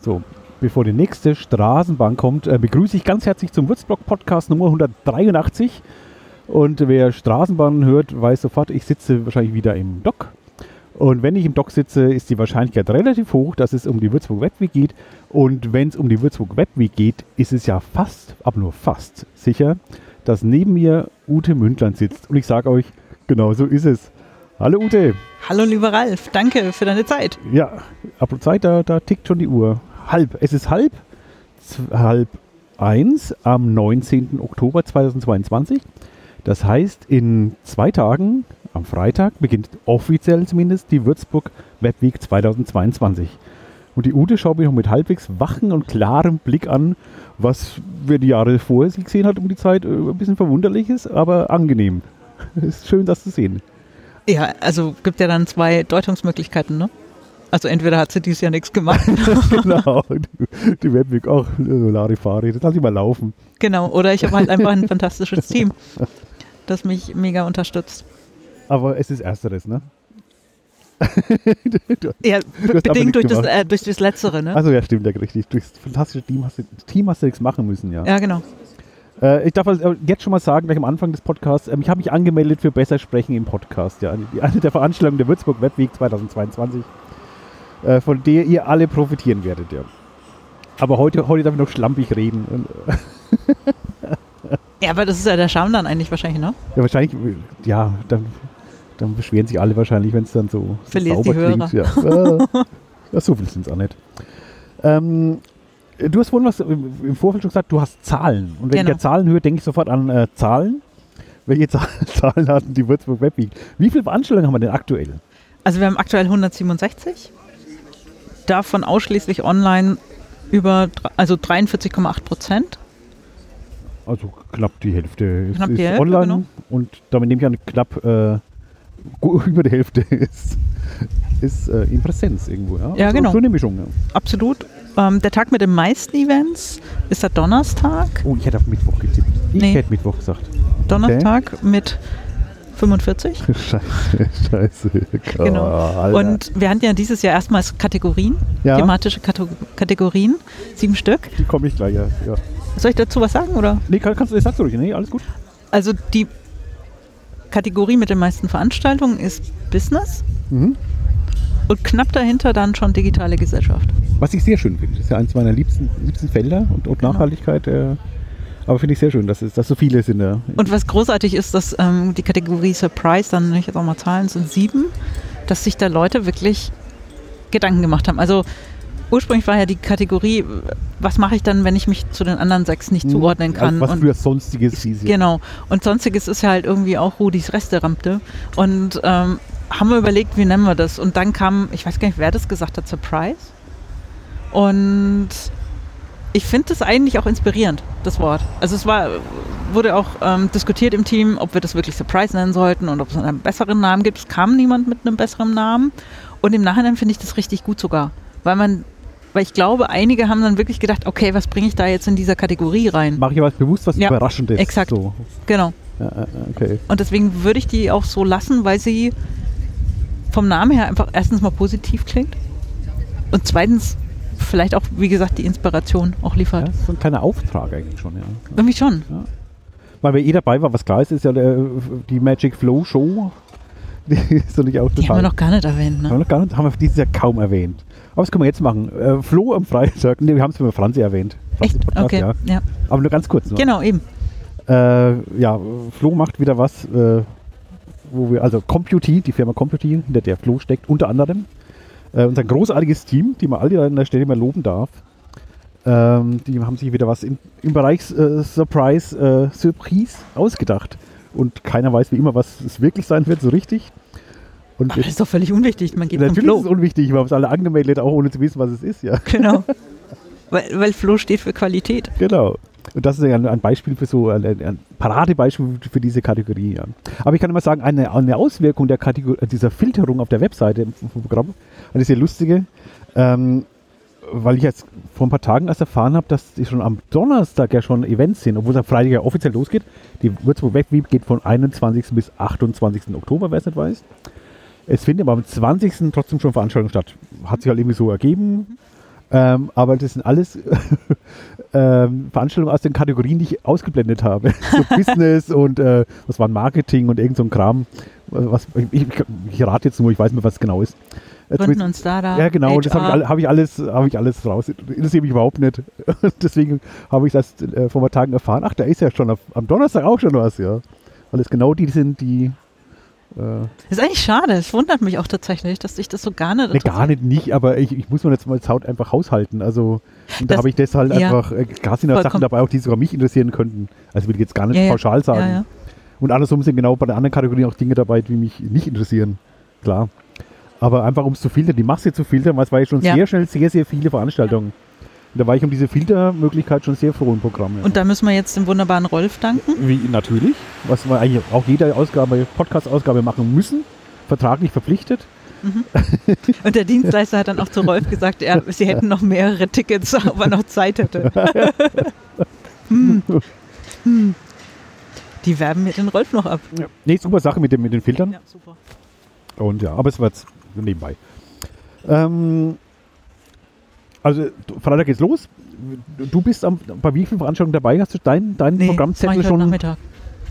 So, bevor die nächste Straßenbahn kommt, äh, begrüße ich ganz herzlich zum Würzblock-Podcast Nummer 183. Und wer Straßenbahn hört, weiß sofort, ich sitze wahrscheinlich wieder im Dock. Und wenn ich im Dock sitze, ist die Wahrscheinlichkeit relativ hoch, dass es um die Würzburg Webweek geht. Und wenn es um die Würzburg Webweek geht, ist es ja fast, aber nur fast sicher, dass neben mir Ute Mündland sitzt. Und ich sage euch, genau so ist es. Hallo Ute. Hallo lieber Ralf, danke für deine Zeit. Ja, ab Zeit, da, da tickt schon die Uhr. Halb, es ist halb, halb eins am 19. Oktober 2022. Das heißt, in zwei Tagen, am Freitag, beginnt offiziell zumindest die Würzburg Webweek 2022. Und die Ute schaut mich noch mit halbwegs wachen und klarem Blick an, was wir die Jahre vorher sie gesehen hat um die Zeit. äh, Ein bisschen verwunderlich ist, aber angenehm. ist schön, das zu sehen. Ja, also gibt ja dann zwei Deutungsmöglichkeiten, ne? Also entweder hat sie dieses Jahr nichts gemacht, genau. Die, die Webweek auch Larifari. Das lass ich mal laufen. genau, oder ich habe halt einfach ein fantastisches Team, das mich mega unterstützt. Aber es ist Ersteres, ne? Ja, aber bedingt durch das, äh, durch das Letztere, ne? Also ja, stimmt, ja, richtig. Durchs fantastische Team hast du, Team hast du nichts machen müssen, ja. ja, genau. Äh, ich darf also jetzt schon mal sagen, gleich am Anfang des Podcasts, ähm, ich habe mich angemeldet für Besser Sprechen im Podcast. Ja. Eine der Veranstaltungen der Würzburg Webweek 2022, äh, von der ihr alle profitieren werdet, ja. Aber heute, heute darf ich noch schlampig reden. Äh, Ja, aber das ist ja der Charme dann eigentlich wahrscheinlich, ne? ja, wahrscheinlich, ja, dann, dann beschweren sich alle wahrscheinlich, wenn es dann so, so Verlierst sauber die klingt. Ja. Äh, ja, so viel sind es auch nicht. Ähm, du hast vorhin was im Vorfeld schon gesagt, du hast Zahlen. Und wenn Genau. ich ja Zahlen höre, denke ich sofort an äh, Zahlen. Welche Zahl- Zahlen hatten die Würzburg Webweek? Wie viele Veranstaltungen haben wir denn aktuell? Also wir haben aktuell 167, davon ausschließlich online über, also 43,8 Prozent. Also knapp die Hälfte ist, Knapp die ist Hälfte, online genau. und damit nehme ich an, knapp äh, über die Hälfte ist, ist äh, in Präsenz irgendwo. Ja, Ja, Also genau. So eine Mischung. Ja. Absolut. Ähm, der Tag mit den meisten Events ist der Donnerstag. Oh, ich hätte auf Mittwoch getippt. Ich Nee. hätte Mittwoch gesagt. Donnerstag mit 45. Scheiße, scheiße. Genau. Alter. Und wir hatten ja dieses Jahr erstmals Kategorien, Ja. thematische Kato Kategorien, sieben Stück. Die komme ich gleich, ja. ja. Soll ich dazu was sagen? Oder? Nee, kann, kannst du, sagst du ruhig, nee, alles gut. Also die Kategorie mit den meisten Veranstaltungen ist Business Mhm. und knapp dahinter dann schon digitale Gesellschaft. Was ich sehr schön finde. Das ist ja eines meiner liebsten, liebsten Felder und, und Genau. Nachhaltigkeit. Äh, aber finde ich sehr schön, dass, es, dass so viele sind. Ja. Und was großartig ist, dass ähm, die Kategorie Surprise, dann nenne ich jetzt auch mal Zahlen, sind sieben, dass sich da Leute wirklich Gedanken gemacht haben. Also ursprünglich war ja die Kategorie, was mache ich dann, wenn ich mich zu den anderen sechs nicht zuordnen kann? Also was für sonstiges hieß. Genau. Und sonstiges ist ja halt irgendwie auch Rudis Resterampe. Und ähm, haben wir überlegt, wie nennen wir das? Und dann kam, ich weiß gar nicht, wer das gesagt hat, Surprise. Und ich finde das eigentlich auch inspirierend, das Wort. Also es war, wurde auch ähm, diskutiert im Team, ob wir das wirklich Surprise nennen sollten und ob es einen besseren Namen gibt. Es kam niemand mit einem besseren Namen. Und im Nachhinein finde ich das richtig gut sogar. Weil man, weil ich glaube, einige haben dann wirklich gedacht, okay, was bringe ich da jetzt in dieser Kategorie rein? Mache ich aber bewusst was Ja, Überraschendes. exakt. So. Genau. Ja, ja, okay. Und deswegen würde ich die auch so lassen, weil sie vom Namen her einfach erstens mal positiv klingt und zweitens vielleicht auch, wie gesagt, die Inspiration auch Ja, liefert. das ist so ein kleiner Auftrag eigentlich schon, ja. Irgendwie schon. Weil wer eh dabei war, was klar ist, ist ja der, die Magic Flow Show. Die ist doch nicht auch Die haben wir noch gar nicht erwähnt. haben wir Ne? noch gar nicht, haben wir dieses Jahr kaum erwähnt. Aber das können wir jetzt machen. Äh, Flo am Freitag, ne, wir haben es mit Franzi erwähnt. Franzi Echt? Podcast, Okay. Ja. Ja. Aber nur ganz kurz. Nur. Genau, eben. Äh, ja, Flo macht wieder was, äh, wo wir, also Computy, die Firma Computy, hinter der Flo steckt, unter anderem. Äh, unser großartiges Team, die man alle an der Stelle mal loben darf. Ähm, die haben sich wieder was im, im Bereich äh, Surprise, äh, Surprise ausgedacht. Und keiner weiß wie immer, was es wirklich sein wird, so richtig. Und Ach, das ist doch völlig unwichtig. Man geht natürlich ist es unwichtig, wir haben es alle angemeldet, auch ohne zu wissen, was es ist, ja. Genau. weil, weil Flow steht für Qualität. Genau. Und das ist ja ein, Beispiel für so, ein, Paradebeispiel für diese Kategorie. Ja. Aber ich kann immer sagen, eine, eine Auswirkung der Kategor dieser Filterung auf der Webseite im Programm, eine sehr lustige. Ähm, weil ich jetzt vor ein paar Tagen erst erfahren habe, dass die schon am Donnerstag ja schon Events sind, obwohl es am Freitag ja offiziell losgeht. Die Würzburg Webweek geht von 21. bis 28. Oktober, wer es nicht weiß. Es findet aber am 20. trotzdem schon Veranstaltungen statt. Hat sich halt irgendwie so ergeben. Ähm, aber das sind alles ähm, Veranstaltungen aus den Kategorien, die ich ausgeblendet habe. so Business und äh, was war Marketing und irgend so ein Kram. Was, ich, ich, rate jetzt nur, ich weiß nicht, was es genau ist. Gründen und Startup. Ja, genau, HR. das habe ich, hab ich, alles, hab ich alles raus. Interessiert mich überhaupt nicht. Deswegen habe ich das äh, vor ein paar Tagen erfahren. Ach, da ist ja schon am Donnerstag auch schon was, ja. Weil es genau die sind, die. Äh ist eigentlich schade. Es wundert mich auch tatsächlich, dass ich das so gar nicht. Nee, gar nicht, nicht, aber ich, ich muss mir jetzt mal Haut einfach haushalten. Also, da habe ich das halt ja, einfach. Äh, klar sind Sachen dabei, auch die sogar mich interessieren könnten. Also, will ich jetzt gar nicht ja, pauschal sagen. Ja, Und andersrum sind genau bei den anderen Kategorien auch Dinge dabei, die mich nicht interessieren. Klar. Aber einfach um es zu filtern, die Masse zu filtern, weil es war ja schon ja. sehr schnell sehr, sehr viele Veranstaltungen. Da war ich um diese Filtermöglichkeit schon sehr froh im Programm. Ja. Und da müssen wir jetzt dem wunderbaren Rolf danken. Wie, natürlich, was wir eigentlich auch jede Ausgabe, Podcast-Ausgabe machen müssen, vertraglich verpflichtet. Mhm. Und der Dienstleister hat dann auch zu Rolf gesagt, er, sie hätten noch mehrere Tickets, ob er noch Zeit hätte. hm. Hm. Die werben mir den Rolf noch ab. Ja. Nee, super Sache mit, dem, mit den Filtern. Ja, super. Und ja, aber es war jetzt nebenbei. Ähm, also Freitag geht's los. Du bist am, bei wie vielen Veranstaltungen dabei? Hast du dein, dein nee, Programmzettel schon? Nachmittag.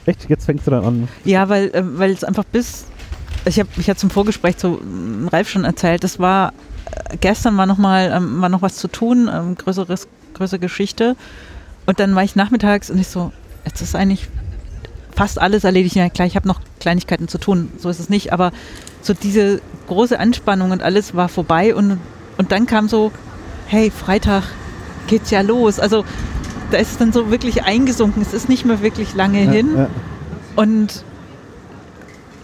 Echt? Jetzt fängst du dann an? Ja, weil äh, es einfach bis ich habe ich hatte zum Vorgespräch zu Ralf schon erzählt. Das war äh, gestern war noch mal ähm, war noch was zu tun, ähm, größeres größere Geschichte. Und dann war ich nachmittags und ich so, jetzt ist eigentlich fast alles erledigt. Ja, klar, ich habe noch Kleinigkeiten zu tun, so ist es nicht, aber so diese große Anspannung und alles war vorbei und, und dann kam so, hey, Freitag geht's ja los. Also da ist es dann so wirklich eingesunken. Es ist nicht mehr wirklich lange ja, hin. Ja. Und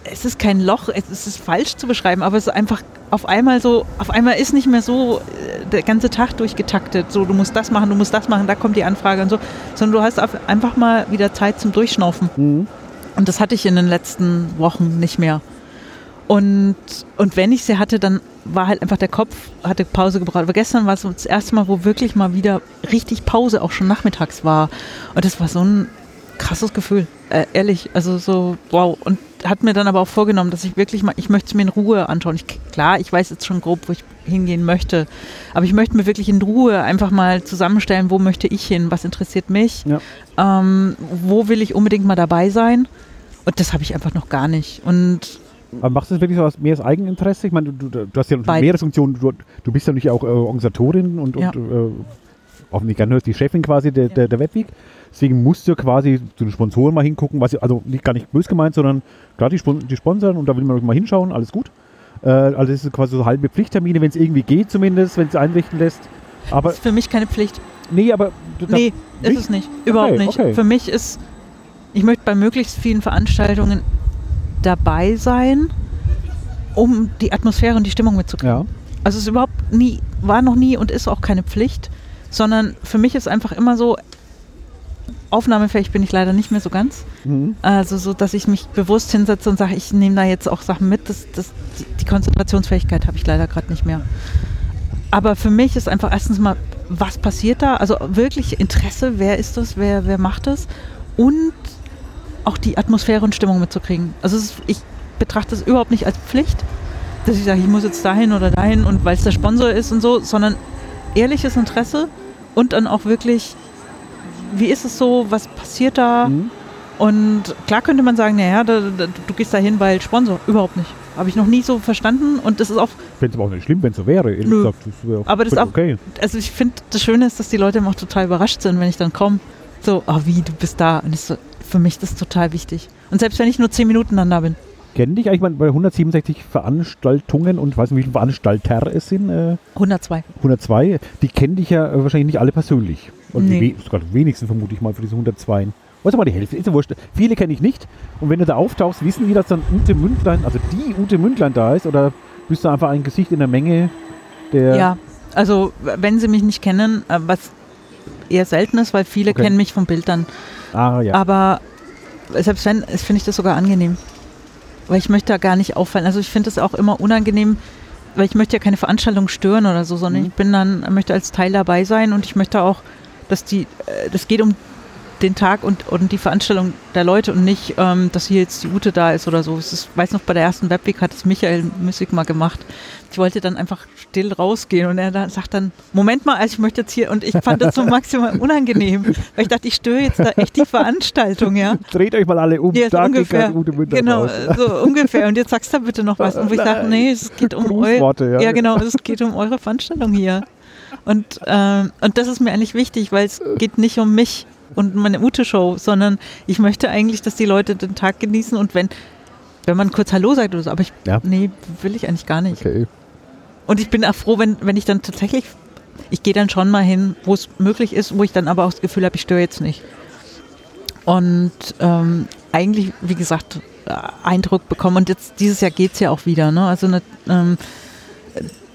es ist kein Loch, es ist falsch zu beschreiben, aber es ist einfach auf einmal so, auf einmal ist nicht mehr so äh, der ganze Tag durchgetaktet, so du musst das machen, du musst das machen, da kommt die Anfrage und so, sondern du hast einfach mal wieder Zeit zum Durchschnaufen. Mhm. Und das hatte ich in den letzten Wochen nicht mehr. Und, und wenn ich sie hatte, dann war halt einfach der Kopf, hatte Pause gebraucht. Aber gestern war es das erste Mal, wo wirklich mal wieder richtig Pause auch schon nachmittags war. Und das war so ein krasses Gefühl, äh, ehrlich. Also so, wow. Und hat mir dann aber auch vorgenommen, dass ich wirklich mal, ich möchte es mir in Ruhe anschauen. Ich, klar, ich weiß jetzt schon grob, wo ich hingehen möchte. Aber ich möchte mir wirklich in Ruhe einfach mal zusammenstellen, wo möchte ich hin, was interessiert mich, ja. ähm, wo will ich unbedingt mal dabei sein. Und das habe ich einfach noch gar nicht. Und aber machst du das wirklich so aus mehr als Eigeninteresse? Ich meine, du, du, du hast ja Beid. mehrere Funktionen. Du, du, bist ja nicht auch äh, Organisatorin und, ja. und äh, hoffentlich hörst die Chefin quasi der, der, der Webweek. Deswegen musst du quasi zu den Sponsoren mal hingucken, was also nicht gar nicht böse gemeint, sondern klar die, die Sponsoren und da will man mal hinschauen, alles gut. Äh, also das ist quasi so halbe Pflichttermine, wenn es irgendwie geht zumindest, wenn es einrichten lässt. Aber das ist für mich keine Pflicht. Nee, aber nee, ist es nicht. Überhaupt okay, nicht. Okay. Für mich ist, ich möchte bei möglichst vielen Veranstaltungen dabei sein, um die Atmosphäre und die Stimmung mitzukriegen. Ja. Also es ist überhaupt nie, war noch nie und ist auch keine Pflicht, sondern für mich ist einfach immer so, aufnahmefähig bin ich leider nicht mehr so ganz. Mhm. Also so, dass ich mich bewusst hinsetze und sage, ich nehme da jetzt auch Sachen mit. Das, das, die, die Konzentrationsfähigkeit habe ich leider gerade nicht mehr. Aber für mich ist einfach erstens mal, was passiert da? Also wirklich Interesse, wer ist das, wer, wer macht das? Und auch die Atmosphäre und Stimmung mitzukriegen. Also ist, ich betrachte es überhaupt nicht als Pflicht, dass ich sage, ich muss jetzt dahin oder dahin und weil es der Sponsor ist und so, sondern ehrliches Interesse und dann auch wirklich, wie ist es so, was passiert da? Mhm. Und klar könnte man sagen, naja, da, da, du gehst dahin, weil Sponsor. Überhaupt nicht. Habe ich noch nie so verstanden und das ist auch. Ich fände es aber auch nicht schlimm, wenn es so wäre. Nö. Gesagt, das wär aber das ist auch. Okay. Also ich finde, das Schöne ist, dass die Leute immer auch total überrascht sind, wenn ich dann komme. So, oh, wie, du bist da. Und ich so, für mich das total wichtig. Und selbst wenn ich nur zehn Minuten dann da bin. Kennen dich eigentlich mal bei 167 Veranstaltungen und weiß nicht, wie viele Veranstalter es sind? Äh, 102. 102. Die kennen dich ja äh, wahrscheinlich nicht alle persönlich. Und nee. die sogar wenigsten vermute ich mal für diese 102. Was mal die Hälfte, ist ja wurscht. Viele kenne ich nicht. Und wenn du da auftauchst, wissen die, dass dann Ute Mündlein, also die Ute Mündlein da ist? Oder bist du einfach ein Gesicht in der Menge der. Ja, also wenn sie mich nicht kennen, äh, was eher selten ist, weil viele okay. kennen mich vom Bild dann. Ah, ja. Aber selbst wenn, finde ich das sogar angenehm. Weil ich möchte da gar nicht auffallen. Also ich finde es auch immer unangenehm, weil ich möchte ja keine Veranstaltung stören oder so, sondern Mhm. ich bin dann, möchte als Teil dabei sein und ich möchte auch, dass die, äh, das geht um den Tag und, und die Veranstaltung der Leute und nicht, ähm, dass hier jetzt die Ute da ist oder so. Ist, weiß noch, bei der ersten Webweek hat es Michael Müssig mal gemacht. Ich wollte dann einfach still rausgehen und er dann, sagt dann, Moment mal, also ich möchte jetzt hier und ich fand das so maximal unangenehm, weil ich dachte, ich störe jetzt da echt die Veranstaltung, ja. Dreht euch mal alle um, Ja, da geht ungefähr. gerade Ute Münder Genau, raus. so ungefähr. Und jetzt sagst du bitte noch was. Und wo ich sage, nee, es geht um eure. Ja. Ja, genau, es geht um eure Veranstaltung hier. Und, ähm, und das ist mir eigentlich wichtig, weil es geht nicht um mich und meine Ute-Show, sondern ich möchte eigentlich, dass die Leute den Tag genießen und wenn, wenn man kurz Hallo sagt oder so, aber ich, Ja. nee, will ich eigentlich gar nicht. Okay. Und ich bin auch froh, wenn, wenn ich dann tatsächlich, ich gehe dann schon mal hin, wo es möglich ist, wo ich dann aber auch das Gefühl habe, ich störe jetzt nicht. Und ähm, eigentlich, wie gesagt, äh, Eindruck bekommen. Und jetzt dieses Jahr geht es ja auch wieder. Ne? Also eine, ähm,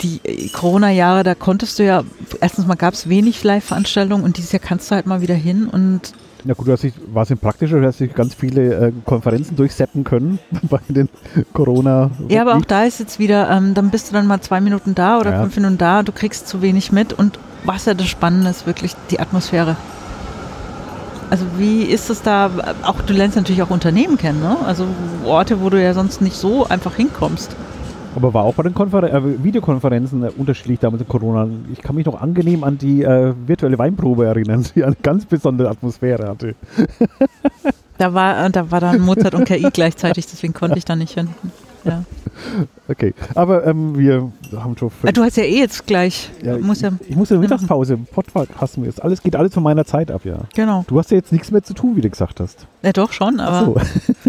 die äh, Corona-Jahre, da konntest du ja, erstens mal gab es wenig Live-Veranstaltungen und dieses Jahr kannst du halt mal wieder hin und Na gut, du hast dich, war es praktischer, du hast dich ganz viele äh, Konferenzen durchseppen können bei den corona Ja, aber auch da ist jetzt wieder, ähm, dann bist du dann mal zwei Minuten da oder Ja. fünf Minuten da, du kriegst zu wenig mit und was ja das Spannende ist, wirklich die Atmosphäre. Also wie ist es da, auch du lernst natürlich auch Unternehmen kennen, ne? Also Orte, wo du ja sonst nicht so einfach hinkommst. Aber war auch bei den Konfer äh, Videokonferenzen äh, unterschiedlich damals in Corona. Ich kann mich noch angenehm an die äh, virtuelle Weinprobe erinnern, die eine ganz besondere Atmosphäre hatte. Da war, äh, da war dann Mozart und KI gleichzeitig, deswegen konnte ich da nicht hin. Ja. Okay, aber ähm, wir haben schon... Ah, Du hast ja eh jetzt gleich, ja, muss ja, ich, ich muss der Mittagspause, Podcast mir ist alles geht alles von meiner Zeit ab, ja. genau. Du hast ja jetzt nichts mehr zu tun, wie du gesagt hast. Ja doch schon, aber so.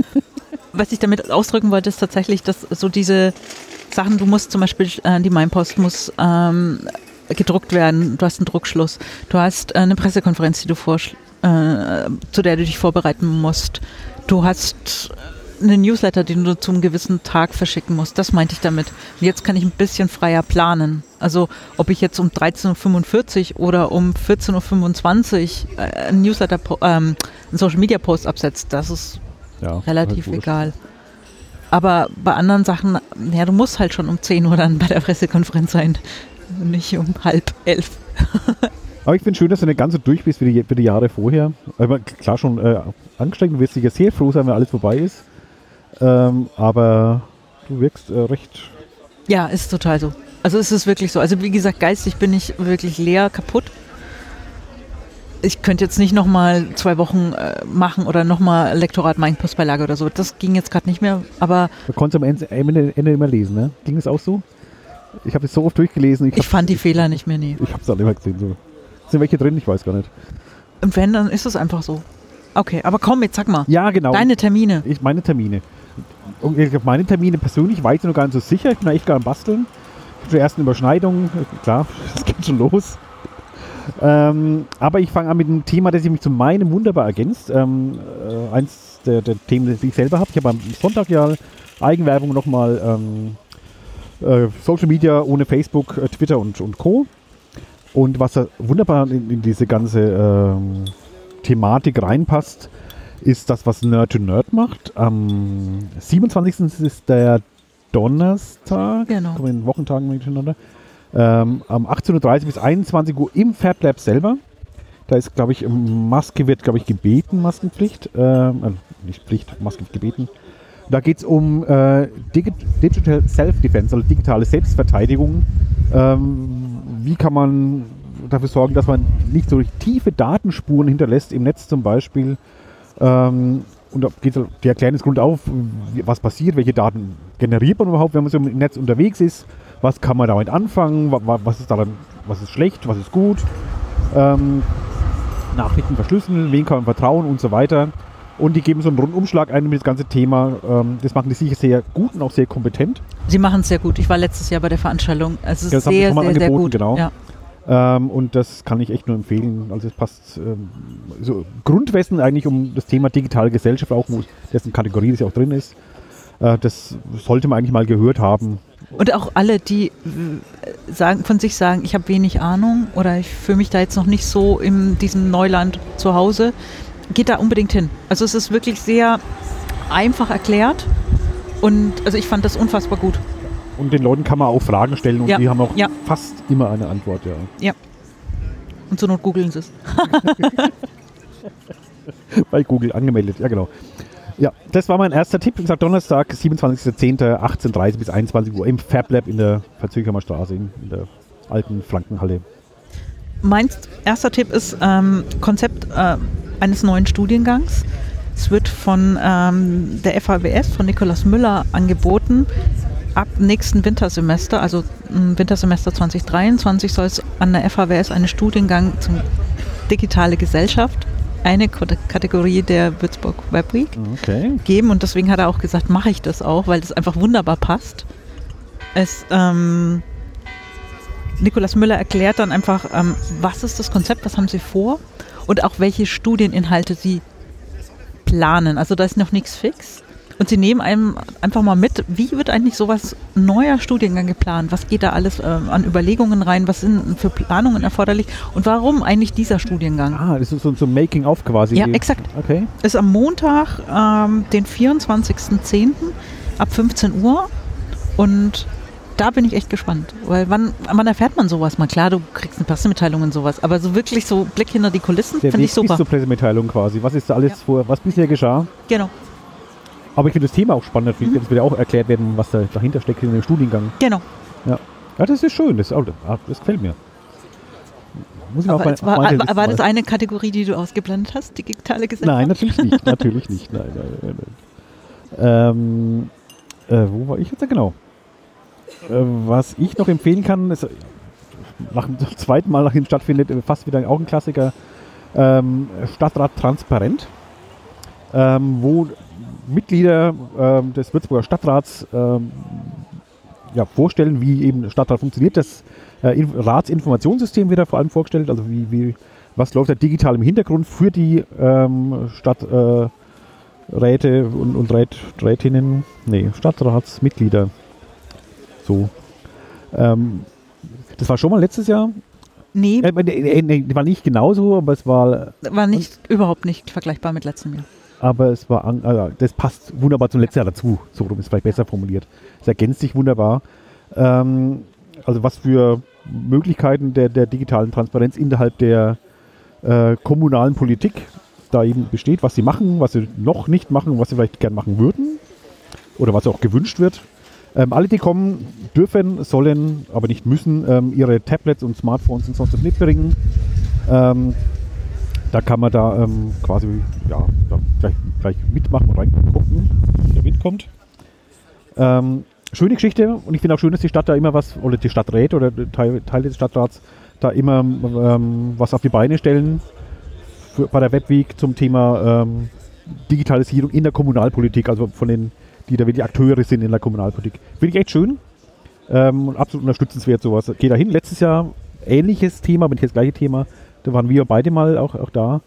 was ich damit ausdrücken wollte, ist tatsächlich, dass so diese Sachen, du musst zum Beispiel, äh, die Mainpost muss ähm, gedruckt werden, du hast einen Druckschluss, du hast äh, eine Pressekonferenz, die du vorsch äh, zu der du dich vorbereiten musst, du hast einen Newsletter, den du zum gewissen Tag verschicken musst. Das meinte ich damit. Und jetzt kann ich ein bisschen freier planen. Also ob ich jetzt um 13.45 Uhr oder um 14.25 Uhr äh, einen Newsletter, ähm, einen Social Media Post absetzt, das ist Ja, relativ halt egal. Aber bei anderen Sachen, ja, du musst halt schon um 10 Uhr dann bei der Pressekonferenz sein. Nicht um halb elf. Aber ich finde schön, dass du nicht ganz so durch bist wie die, wie die Jahre vorher. Aber klar schon äh, angestrengt, du wirst sicher sehr froh sein, wenn alles vorbei ist. Ähm, aber du wirkst äh, recht. Ja, ist total so. Also es ist wirklich so. Also wie gesagt, geistig bin ich wirklich leer, kaputt. Ich könnte jetzt nicht nochmal zwei Wochen äh, machen oder nochmal Lektorat Mainpostbeilage oder so. Das ging jetzt gerade nicht mehr. Aber Man konnte es am Ende, Ende, Ende immer lesen, ne? Ging es auch so? Ich habe es so oft durchgelesen. Ich, ich fand die Fehler nicht mehr, nee. Ich habe es dann immer gesehen. So. Sind welche drin? Ich weiß gar nicht. Und wenn, dann ist es einfach so. Okay, aber komm, jetzt sag mal. Ja, genau. Deine Termine. Ich meine Termine. Und ich glaub, meine Termine persönlich weiß ich noch gar nicht so sicher. Ich bin da echt gar am Basteln. Zur ersten Überschneidung, klar, das geht schon los. Ähm, aber ich fange an mit einem Thema, das sich mich zu meinem wunderbar ergänzt. Ähm, äh, eins der, der Themen, die ich selber habe. Ich habe am Sonntag ja Eigenwerbung nochmal ähm, äh, Social Media ohne Facebook, äh, Twitter und, und Co. Und was da wunderbar in, in diese ganze ähm, Thematik reinpasst, ist das, was Nerd to Nerd macht. Am 27. ist der Donnerstag, Genau. kommen in Wochentagen miteinander. Ähm, am 18.30 Uhr bis 21 Uhr im Fab Lab selber. Da ist, glaube ich, Maske wird, glaube ich, gebeten, Maskenpflicht. Ähm, also nicht Pflicht, Maske wird gebeten. Da geht es um äh, Digi Digital Self-Defense, also digitale Selbstverteidigung. Ähm, wie kann man dafür sorgen, dass man nicht so tiefe Datenspuren hinterlässt, im Netz zum Beispiel. Ähm, und da geht die erklären das Grund auf, was passiert, welche Daten generiert man überhaupt, wenn man so im Netz unterwegs ist, was kann man damit anfangen, wa- wa- was ist daran, was ist schlecht, was ist gut. Ähm, Nachrichten verschlüsseln, wen kann man vertrauen und so weiter. Und die geben so einen Rundumschlag ein mit das ganze Thema. Ähm, das machen die sicher sehr gut und auch sehr kompetent. Sie machen es sehr gut. Ich war letztes Jahr bei der Veranstaltung. Es ist Ja, das haben Sie sehr, sehr, sehr angeboten, gut. genau. Ja. Ähm, und das kann ich echt nur empfehlen. Also es passt ähm, so Grundwissen eigentlich um das Thema digitale Gesellschaft, auch wo dessen Kategorie das ja auch drin ist. Äh, das sollte man eigentlich mal gehört haben. Und auch alle, die äh, sagen, von sich sagen, ich habe wenig Ahnung oder ich fühle mich da jetzt noch nicht so in diesem Neuland zu Hause, geht da unbedingt hin. Also es ist wirklich sehr einfach erklärt und also ich fand das unfassbar gut. und den Leuten kann man auch Fragen stellen und Ja. die haben auch Ja. fast immer eine Antwort, ja. Und zur Not googeln sie es. Bei Google angemeldet, ja genau. Ja, das war mein erster Tipp. Wie gesagt, Donnerstag, 27.10., 18.30 bis 21 Uhr im Fab Lab in der Verzögermer Straße in, der alten Flankenhalle. Mein erster Tipp ist ähm, Konzept äh, eines neuen Studiengangs. Es wird von ähm, der FAWS, von Nikolaus Müller angeboten. Ab nächsten Wintersemester, also Wintersemester 2023, soll es an der FAWS einen Studiengang zum digitale Gesellschaft, eine Kate- Kategorie der Würzburg Web Week Okay. geben und deswegen hat er auch gesagt, mache ich das auch, weil das einfach wunderbar passt. Es, ähm, Nikolaus Müller erklärt dann einfach, ähm, was ist das Konzept, was haben Sie vor und auch welche Studieninhalte Sie planen. Also da ist noch nichts fix. Und sie nehmen einem einfach mal mit, wie wird eigentlich sowas neuer Studiengang geplant? Was geht da alles ähm, an Überlegungen rein? Was sind für Planungen erforderlich? Und warum eigentlich dieser Studiengang? Ah, das ist so, so ein Making-of quasi. Ja, exakt. Okay. ist am Montag, ähm, den 24.10. ab 15 Uhr. Und da bin ich echt gespannt. Weil wann, wann erfährt man sowas mal? Klar, du kriegst eine Pressemitteilung und sowas, aber so wirklich so Blick hinter die Kulissen finde ich Weg bis super. zur Pressemitteilung quasi. Was ist da alles Ja. vor, was bisher geschah? Genau, Aber ich finde das Thema auch spannend. Mhm. Das wird ja auch erklärt werden, was da dahinter steckt in dem Studiengang. genau. Ja, das ist schön. Das, oh, das gefällt mir. Muss ich mal auf Aber war, auf meine war, Liste war das eine Kategorie, die du ausgeblendet hast, digitale Gesellschaft? Nein, natürlich nicht. natürlich nicht. Nein, nein, nein. Ähm, äh, wo war ich jetzt? Ja, genau. Äh, was ich noch empfehlen kann, ist nach dem zweiten Mal, nachdem stattfindet, äh, fast wieder auch ein Klassiker. Ähm, Stadtrat Transparent, ähm, wo Mitglieder ähm, des Würzburger Stadtrats ähm, ja, vorstellen, wie eben der Stadtrat funktioniert. Das äh, In- Ratsinformationssystem wird da vor allem vorgestellt, also wie, wie, was läuft da digital im Hintergrund für die ähm, Stadträte äh, und, und Rät, Rätinnen, nee, Stadtratsmitglieder. So. Ähm, das war schon mal letztes Jahr. Nee, Äh, nee, nee, war nicht genauso, aber es war, war nicht, überhaupt nicht vergleichbar mit letztem Jahr. Aber es war, also das passt wunderbar zum letzten Jahr dazu. So rum ist vielleicht besser formuliert. Es ergänzt sich wunderbar. Ähm, also was für Möglichkeiten der, der digitalen Transparenz innerhalb der äh, kommunalen Politik da eben besteht, was sie machen, was sie noch nicht machen, was sie vielleicht gern machen würden oder was auch gewünscht wird. Ähm, alle, die kommen, dürfen, sollen, aber nicht müssen, ähm, ihre Tablets und Smartphones und sonst was mitbringen. Ähm, da kann man da ähm, quasi ja, da gleich, gleich mitmachen und reingucken, wie der Wind kommt. Ähm, schöne Geschichte und ich finde auch schön, dass die Stadt da immer was, oder die Stadträte oder Teil, Teile des Stadtrats da immer ähm, was auf die Beine stellen für, bei der Webweek zum Thema ähm, Digitalisierung in der Kommunalpolitik, also von den, die da wirklich Akteure sind in der Kommunalpolitik. Finde ich echt schön ähm, und absolut unterstützenswert sowas. Geh da hin. Letztes Jahr ähnliches Thema, aber nicht das gleiche Thema. Da waren wir beide mal auch, auch da.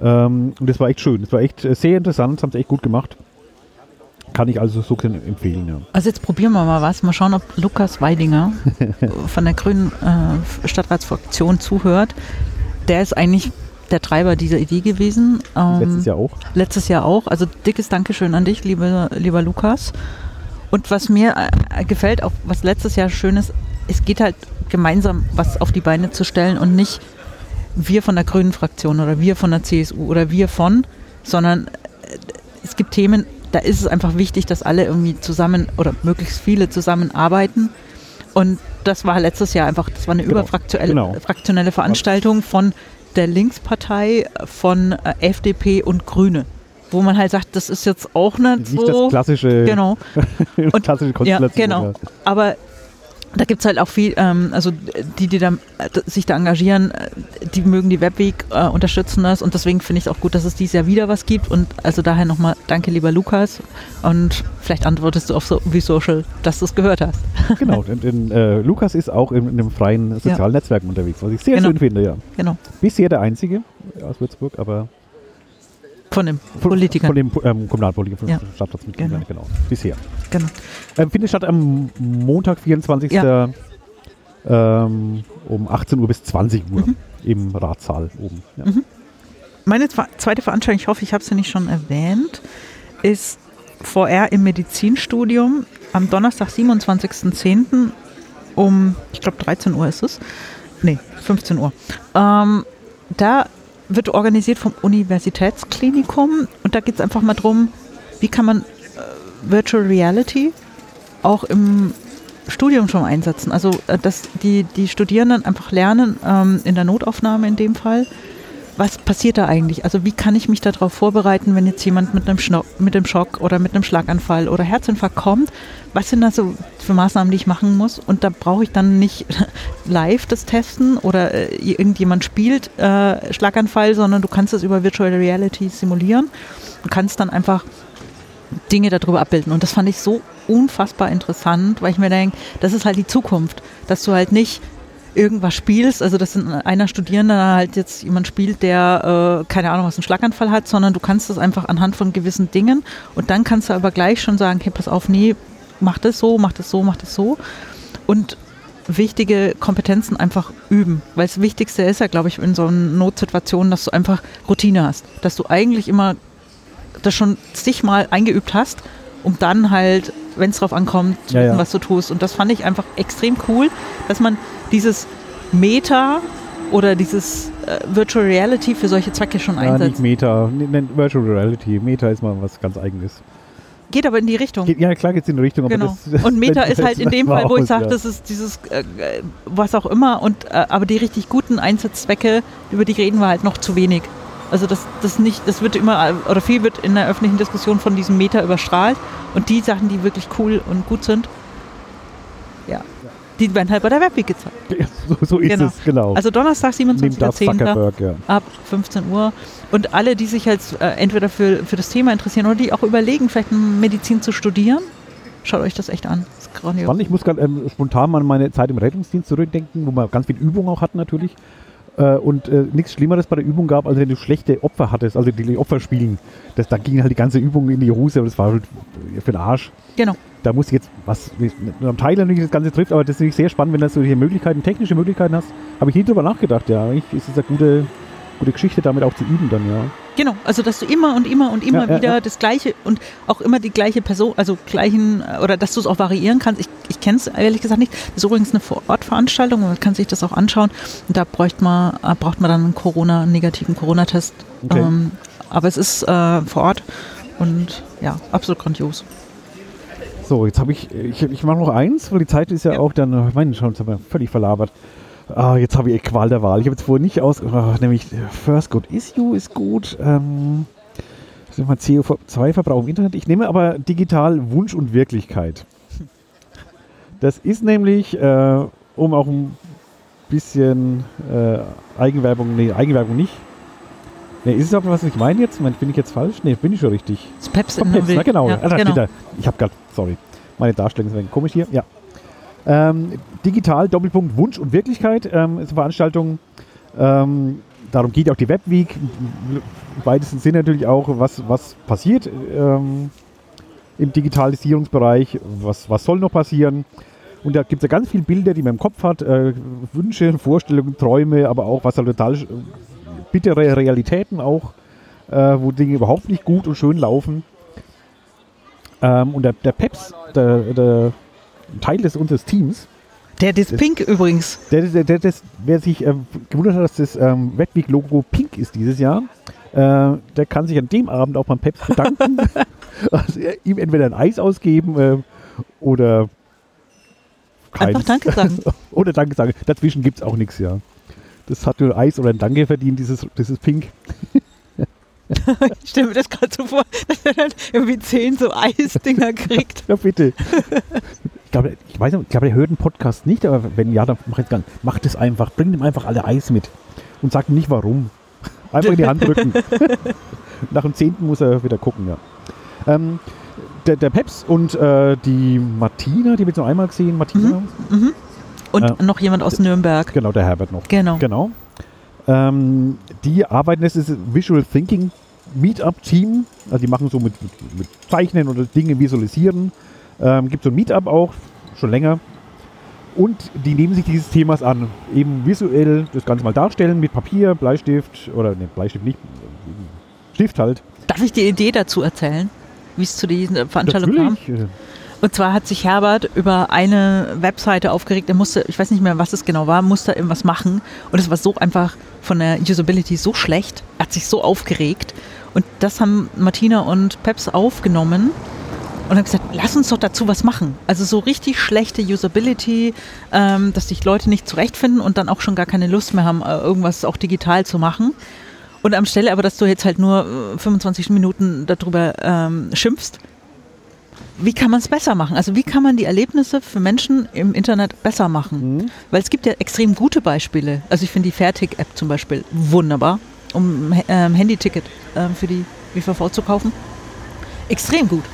Ähm, und das war echt schön. Das war echt äh, sehr interessant. Das haben sie echt gut gemacht. Kann ich also so empfehlen, ja. Also jetzt probieren wir mal was. Mal schauen, ob Lukas Weidinger von der Grünen äh, Stadtratsfraktion zuhört. Der ist eigentlich der Treiber dieser Idee gewesen. Ähm, Letztes Jahr auch. Letztes Jahr auch. Also dickes Dankeschön an dich, liebe, lieber Lukas. Und was mir äh, gefällt, auch was letztes Jahr schön ist, es geht halt gemeinsam was auf die Beine zu stellen und nicht wir von der Grünen Fraktion oder wir von der CSU oder wir von, sondern äh, es gibt Themen, da ist es einfach wichtig, dass alle irgendwie zusammen oder möglichst viele zusammenarbeiten. Und das war letztes Jahr einfach, das war eine Genau, überfraktionelle genau. fraktionelle Veranstaltung von der Linkspartei, von äh, FDP und Grüne. Wo man halt sagt, das ist jetzt auch nicht, Nicht so. das klassische, Genau. Und- klassische Ja, Konstellation. genau. ja. Aber da gibt es halt auch viel, ähm, also die, die da, sich da engagieren, die mögen die Webweek, äh, unterstützen das und deswegen finde ich es auch gut, dass es dieses Jahr wieder was gibt und also daher nochmal danke lieber Lukas und vielleicht antwortest du auf so wie Social, dass du es gehört hast. Genau, denn, denn äh, Lukas ist auch in, in einem freien sozialen Netzwerk unterwegs, was ich sehr Genau. schön finde, ja. Genau. Bisher der einzige aus Würzburg, aber Von dem Politiker. von dem ähm, Kommunalpolitiker, von Ja. Stadtratsmitgliedern, genau. Bisher. genau. Ähm, findet statt am Montag, 24. Ja. Ähm, um 18 Uhr bis 20 Uhr Mhm. im Ratssaal oben. Ja. Mhm. Meine zwe- zweite Veranstaltung, ich hoffe, ich habe sie nicht schon erwähnt, ist VR im Medizinstudium. am Donnerstag, 27.10. um, ich glaube 13 Uhr ist es. Nee, 15 Uhr. Ähm, da wird organisiert vom Universitätsklinikum und da geht es einfach mal darum, wie kann man äh, Virtual Reality auch im Studium schon einsetzen. Also äh, dass die, die Studierenden einfach lernen, ähm, in der Notaufnahme in dem Fall, was passiert da eigentlich? Also wie kann ich mich darauf vorbereiten, wenn jetzt jemand mit einem, Schno mit einem Schock oder mit einem Schlaganfall oder Herzinfarkt kommt? Was sind das so für Maßnahmen, die ich machen muss? Und da brauche ich dann nicht live das testen oder äh, irgendjemand spielt äh, Schlaganfall, sondern du kannst es über Virtual Reality simulieren und kannst dann einfach Dinge darüber abbilden. Und das fand ich so unfassbar interessant, weil ich mir denke, das ist halt die Zukunft, dass du halt nicht irgendwas spielst, also dass einer Studierende halt jetzt jemand spielt, der äh, keine Ahnung was einen Schlaganfall hat, sondern du kannst das einfach anhand von gewissen Dingen und dann kannst du aber gleich schon sagen, hey, pass auf, nee, mach das so, mach das so, mach das so und wichtige Kompetenzen einfach üben, weil das Wichtigste ist ja, glaube ich, in so einer Notsituation, dass du einfach Routine hast, dass du eigentlich immer das schon zigmal eingeübt hast, um dann halt, wenn es drauf ankommt, zu Ja, ja. was du tust. Und das fand ich einfach extrem cool, dass man dieses Meta oder dieses äh, Virtual Reality für solche Zwecke schon Ja, nicht einsetzt. Meta, nennt Virtual Reality. Meta ist mal was ganz eigenes. Geht aber in die Richtung. Geht, ja, klar geht es in die Richtung, Genau. das, Und Meta das ist halt in dem Fall, wo ich sage, ja. das ist dieses, äh, äh, was auch immer, und äh, aber die richtig guten Einsatzzwecke, über die reden wir halt noch zu wenig. Also das, das nicht, das wird immer, oder viel wird in der öffentlichen Diskussion von diesem Meta überstrahlt. Und die Sachen, die wirklich cool und gut sind, ja, die werden halt bei der Webweek gezeigt. Ja, so, so ist Genau. es, genau. Also Donnerstag, Neben das 27.10. Zuckerberg, ja. ab 15 Uhr. Und alle, die sich jetzt äh, entweder für, für das Thema interessieren oder die auch überlegen, vielleicht Medizin zu studieren, schaut euch das echt an. Das ist grandios. Ich muss gerade ähm, spontan an meine Zeit im Rettungsdienst zurückdenken, wo man ganz viel Übung auch hat natürlich. Äh, und äh, nichts Schlimmeres bei der Übung gab, als wenn du schlechte Opfer hattest, also die Opfer spielen. Das, da ging halt die ganze Übung in die Hose, aber das war halt für den Arsch. Genau. Da muss ich jetzt, was am Teil natürlich das Ganze trifft, aber das ist natürlich sehr spannend, wenn du solche Möglichkeiten, technische Möglichkeiten hast. Habe ich nie drüber nachgedacht, ja. Eigentlich ist es eine gute, gute Geschichte, damit auch zu üben dann, ja. Genau, also dass du immer und immer und immer Ja, wieder ja. das gleiche und auch immer die gleiche Person, also gleichen, äh, oder dass du es auch variieren kannst. Ich, ich kenne es ehrlich gesagt nicht. Das ist übrigens eine Vorortveranstaltung, man kann sich das auch anschauen. Und da bräucht man, äh, braucht man dann einen Corona, einen negativen Corona-Test. Okay. Ähm, aber es ist äh, vor Ort und ja, absolut grandios. So, jetzt habe ich, ich, ich mache noch eins, weil die Zeit ist ja, Ja. auch dann, oh, meine schon, jetzt haben wir völlig verlabert. Ah, jetzt habe ich Qual der Wahl. Ich habe jetzt vorher nicht aus, ah, nämlich äh, First Good Issue ist gut. Ähm, ist mal CO2-Verbrauch im Internet. Ich nehme aber digital Wunsch und Wirklichkeit. Das ist nämlich, äh, um auch ein bisschen äh, Eigenwerbung, nee, Eigenwerbung nicht. Nee, ist es aber, was ich meine jetzt? Mein, bin ich jetzt falsch? Nee, bin ich schon richtig. Das Peps Kommt in jetzt, der na genau. Ja, Ah, genau. Ich habe gerade, sorry, meine Darstellung ist ein wenig komisch hier. Ja. Ähm, digital, Doppelpunkt Wunsch und Wirklichkeit ähm, ist eine Veranstaltung. Ähm, darum geht auch die Webweek. Im weitesten Sinne natürlich auch, was, was passiert ähm, im Digitalisierungsbereich, was, was soll noch passieren. Und da gibt es ja ganz viele Bilder, die man im Kopf hat, äh, Wünsche, Vorstellungen, Träume, aber auch was halt total äh, bittere Realitäten auch, äh, wo Dinge überhaupt nicht gut und schön laufen. Ähm, und der, der Peps, der, der Teil des unseres Teams, Der Das- Pink übrigens. der, der, der, das, wer sich ähm, gewundert hat, dass das ähm, Webweek-Logo pink ist dieses Jahr, äh, der kann sich an dem Abend auch beim Peps bedanken. also, äh, ihm entweder ein Eis ausgeben äh, oder Einfach keins. Danke sagen. Oder Danke sagen. Dazwischen gibt es auch nichts, ja. Das hat nur Eis oder ein Danke verdient, dieses, dieses Pink. Ich stelle mir das gerade so vor, dass er dann irgendwie zehn so Eisdinger kriegt. Ja, bitte. Ich glaube, ich weiß nicht, ich glaube, der hört den Podcast nicht, aber wenn ja, dann mach jetzt gar nicht. Macht es einfach, bringt ihm einfach alle Eis mit und sagt ihm nicht warum. Einfach in die Hand drücken. Nach dem zehnten muss er wieder gucken, ja. Ähm, der, der Peps und äh, die Martina, die ich jetzt noch einmal gesehen. Martina, Mhm. Und Ja. noch jemand aus Nürnberg. genau, der Herbert noch. Genau. Genau. Ähm, die arbeiten, das ist Visual Thinking Meetup-Team. Also die machen so mit, mit, mit Zeichnen oder Dinge visualisieren. Ähm, Gibt so ein Meetup auch, schon länger. Und die nehmen sich dieses Themas an. Eben visuell das Ganze mal darstellen mit Papier, Bleistift oder ne, Bleistift nicht, Stift halt. Darf ich die Idee dazu erzählen, wie es zu dieser Veranstaltung kam? Natürlich. äh, Und zwar hat sich Herbert über eine Webseite aufgeregt. Er musste, ich weiß nicht mehr, was es genau war, musste irgendwas machen. Und es war so einfach von der Usability so schlecht. Er hat sich so aufgeregt. Und das haben Martina und Peps aufgenommen und haben gesagt, lass uns doch dazu was machen. Also so richtig schlechte Usability, ähm, dass sich Leute nicht zurechtfinden und dann auch schon gar keine Lust mehr haben, äh, irgendwas auch digital zu machen. Und am Stelle aber, dass du jetzt halt nur äh, 25 Minuten darüber ähm, schimpfst, wie kann man es besser machen? Also wie kann man die Erlebnisse für Menschen im Internet besser machen? Mhm. Weil es gibt ja extrem gute Beispiele. Also ich finde die Fairtick-App zum Beispiel wunderbar, um ein ähm, Handyticket ähm, für die WVV zu kaufen. Extrem gut.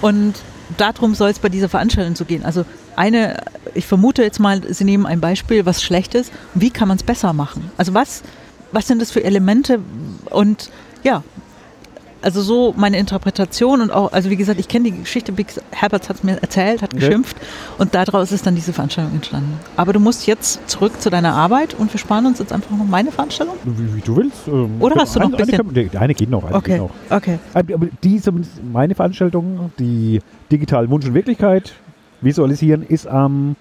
Und darum soll es bei dieser Veranstaltung so gehen. Also eine, ich vermute jetzt mal, Sie nehmen ein Beispiel, was schlecht ist. Wie kann man es besser machen? Also was, was sind das für Elemente? Und ja, also so meine Interpretation und auch, also wie gesagt, ich kenne die Geschichte, Big Herbert hat es mir erzählt, hat Okay. geschimpft und daraus ist dann diese Veranstaltung entstanden. Aber du musst jetzt zurück zu deiner Arbeit und wir sparen uns jetzt einfach noch meine Veranstaltung. Wie, wie du willst. ähm, Oder hast du noch eine, ein bisschen? Eine, eine geht noch. Eine geht Okay, noch. okay. Aber aber die, zumindest meine Veranstaltung, die digital Wunsch und Wirklichkeit visualisieren, ist am,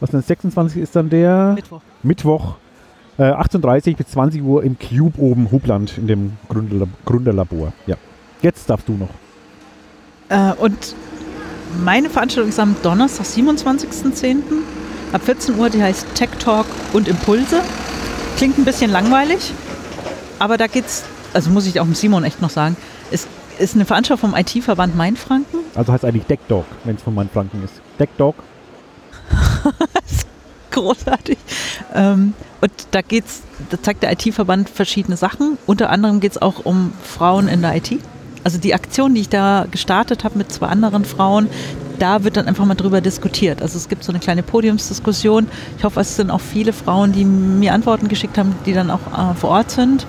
was denn, 26 ist dann der Mittwoch. Mittwoch, äh, 18.30 bis 20 Uhr im Cube oben, Hubland, in dem Gründerlab Gründerlabor. Ja. Jetzt darfst du noch. Äh, und meine Veranstaltung ist am Donnerstag, 27.10. ab 14 Uhr, die heißt Tech Talk und Impulse. Klingt ein bisschen langweilig, aber da geht's, also muss ich auch dem Simon echt noch sagen, es ist eine Veranstaltung vom IT-Verband Mainfranken. Also heißt eigentlich Deckdog, wenn es von meinen Franken ist. Deckdog. Großartig. Ähm, und da geht's, da zeigt der IT-Verband verschiedene Sachen. Unter anderem geht es auch um Frauen in der IT. Also die Aktion, die ich da gestartet habe mit zwei anderen Frauen, da wird dann einfach mal drüber diskutiert. Also es gibt so eine kleine Podiumsdiskussion. Ich hoffe, es sind auch viele Frauen, die mir Antworten geschickt haben, die dann auch äh, vor Ort sind.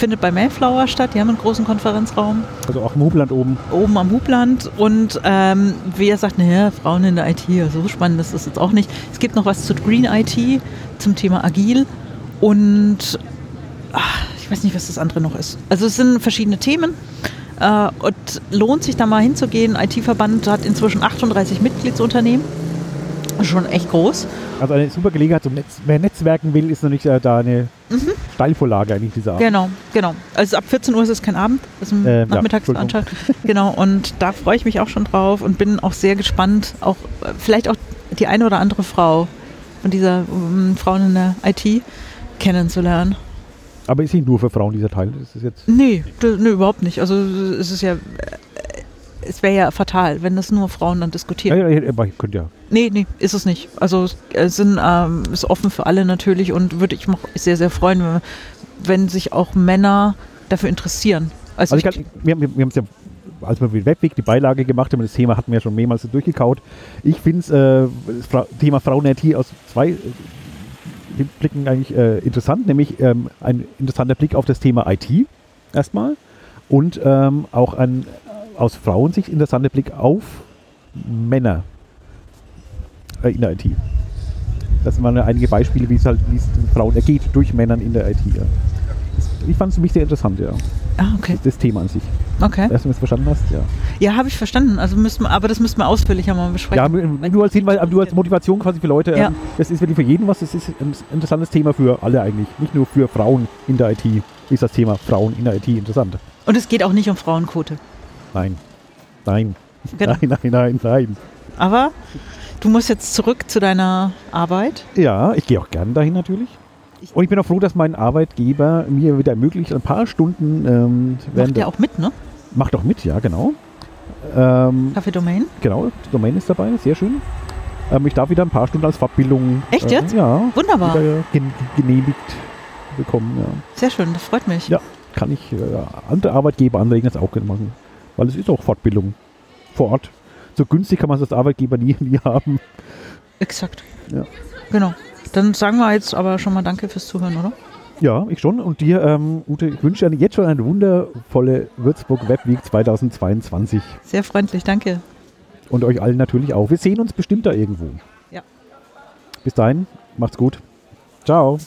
Findet bei Mayflower statt. Die haben einen großen Konferenzraum Also auch im Hubland oben. oben am Hubland und ähm, wer sagt, naja, Frauen in der IT, so spannend ist das jetzt auch nicht. Es gibt noch was zu Green IT, zum Thema Agil und ach, ich weiß nicht, was das andere noch ist. Also es sind verschiedene Themen äh, und lohnt sich da mal hinzugehen. IT-Verband hat inzwischen 38 Mitgliedsunternehmen, schon echt groß. Also eine super Gelegenheit zum Netz. Wer netzwerken will, ist natürlich äh, da eine Steilvorlage eigentlich dieser Art. Genau, genau. Also ab 14 Uhr ist es kein Abend, ist ein Ähm, ja, Nachmittagsveranstaltung. genau, und da freue ich mich auch schon drauf und bin auch sehr gespannt, auch vielleicht auch die eine oder andere Frau von dieser ähm, Frauen in der IT kennenzulernen. Aber ist nicht nur für Frauen dieser Teil. Ist jetzt. Nee, nee, überhaupt nicht. Also es ist ja, es wäre ja fatal, wenn das nur Frauen dann Ja, diskutieren. ja, ja, aber ihr könnt ja. Nee, nee, ist es nicht. Also es es sind, ähm, ist offen für alle natürlich und würde ich mich sehr, sehr freuen, wenn, wenn sich auch Männer dafür interessieren. Also, Also ich kann, wir, wir, wir haben es ja, als wir mit Webweg die Beilage gemacht haben, das Thema hatten wir ja schon mehrmals durchgekaut. Ich finde äh, das Fra Thema Frauen-IT aus zwei äh, Blicken eigentlich äh, interessant, nämlich ähm, ein interessanter Blick auf das Thema IT erstmal und ähm, auch ein aus Frauensicht interessanter Blick auf Männer äh, in der IT. Das waren ja einige Beispiele, wie es halt wie es den Frauen ergeht durch Männern in der IT. Ja. Ich fand es für mich sehr interessant, ja. ah, okay. Das Thema an sich. Okay. Erst wenn du es verstanden hast, ja. Ja, habe ich verstanden. Also müssen wir, aber das müssen wir ausführlicher mal Ja, besprechen. nur als Hinweis, nur als Motivation quasi für Leute. Ja. Ähm, das ist wirklich für jeden was. Das ist ein interessantes Thema für alle eigentlich. Nicht nur für Frauen in der IT ist das Thema Frauen in der IT interessant. Und es geht auch nicht um Frauenquote. Nein. Nein. Genau. Nein, nein, nein, nein. Aber du musst jetzt zurück zu deiner Arbeit. Ja, ich gehe auch gern dahin natürlich. Und ich bin auch froh, dass mein Arbeitgeber mir wieder ermöglicht, ein paar Stunden ähm, Macht der auch mit, ne? macht auch mit, ja, genau. Ähm, Café Domain. genau, Domain ist dabei, sehr schön. Ähm, ich darf wieder ein paar Stunden als Fortbildung. Echt jetzt? Ja, Wunderbar. gen genehmigt bekommen. Ja. Sehr schön, das freut mich. Ja. Kann ich äh, andere Arbeitgeber anregen, das auch gerne machen weil es ist auch Fortbildung vor Ort. So günstig kann man es als Arbeitgeber nie, nie haben. Exakt. Ja. Genau. Dann sagen wir jetzt aber schon mal Danke fürs Zuhören, oder? Ja, ich schon. Und dir, ähm, Ute, ich wünsche dir jetzt schon eine wundervolle Würzburg Web Week 2022. Sehr freundlich, danke. Und euch allen natürlich auch. Wir sehen uns bestimmt da irgendwo. Ja. Bis dahin, macht's gut. Ciao.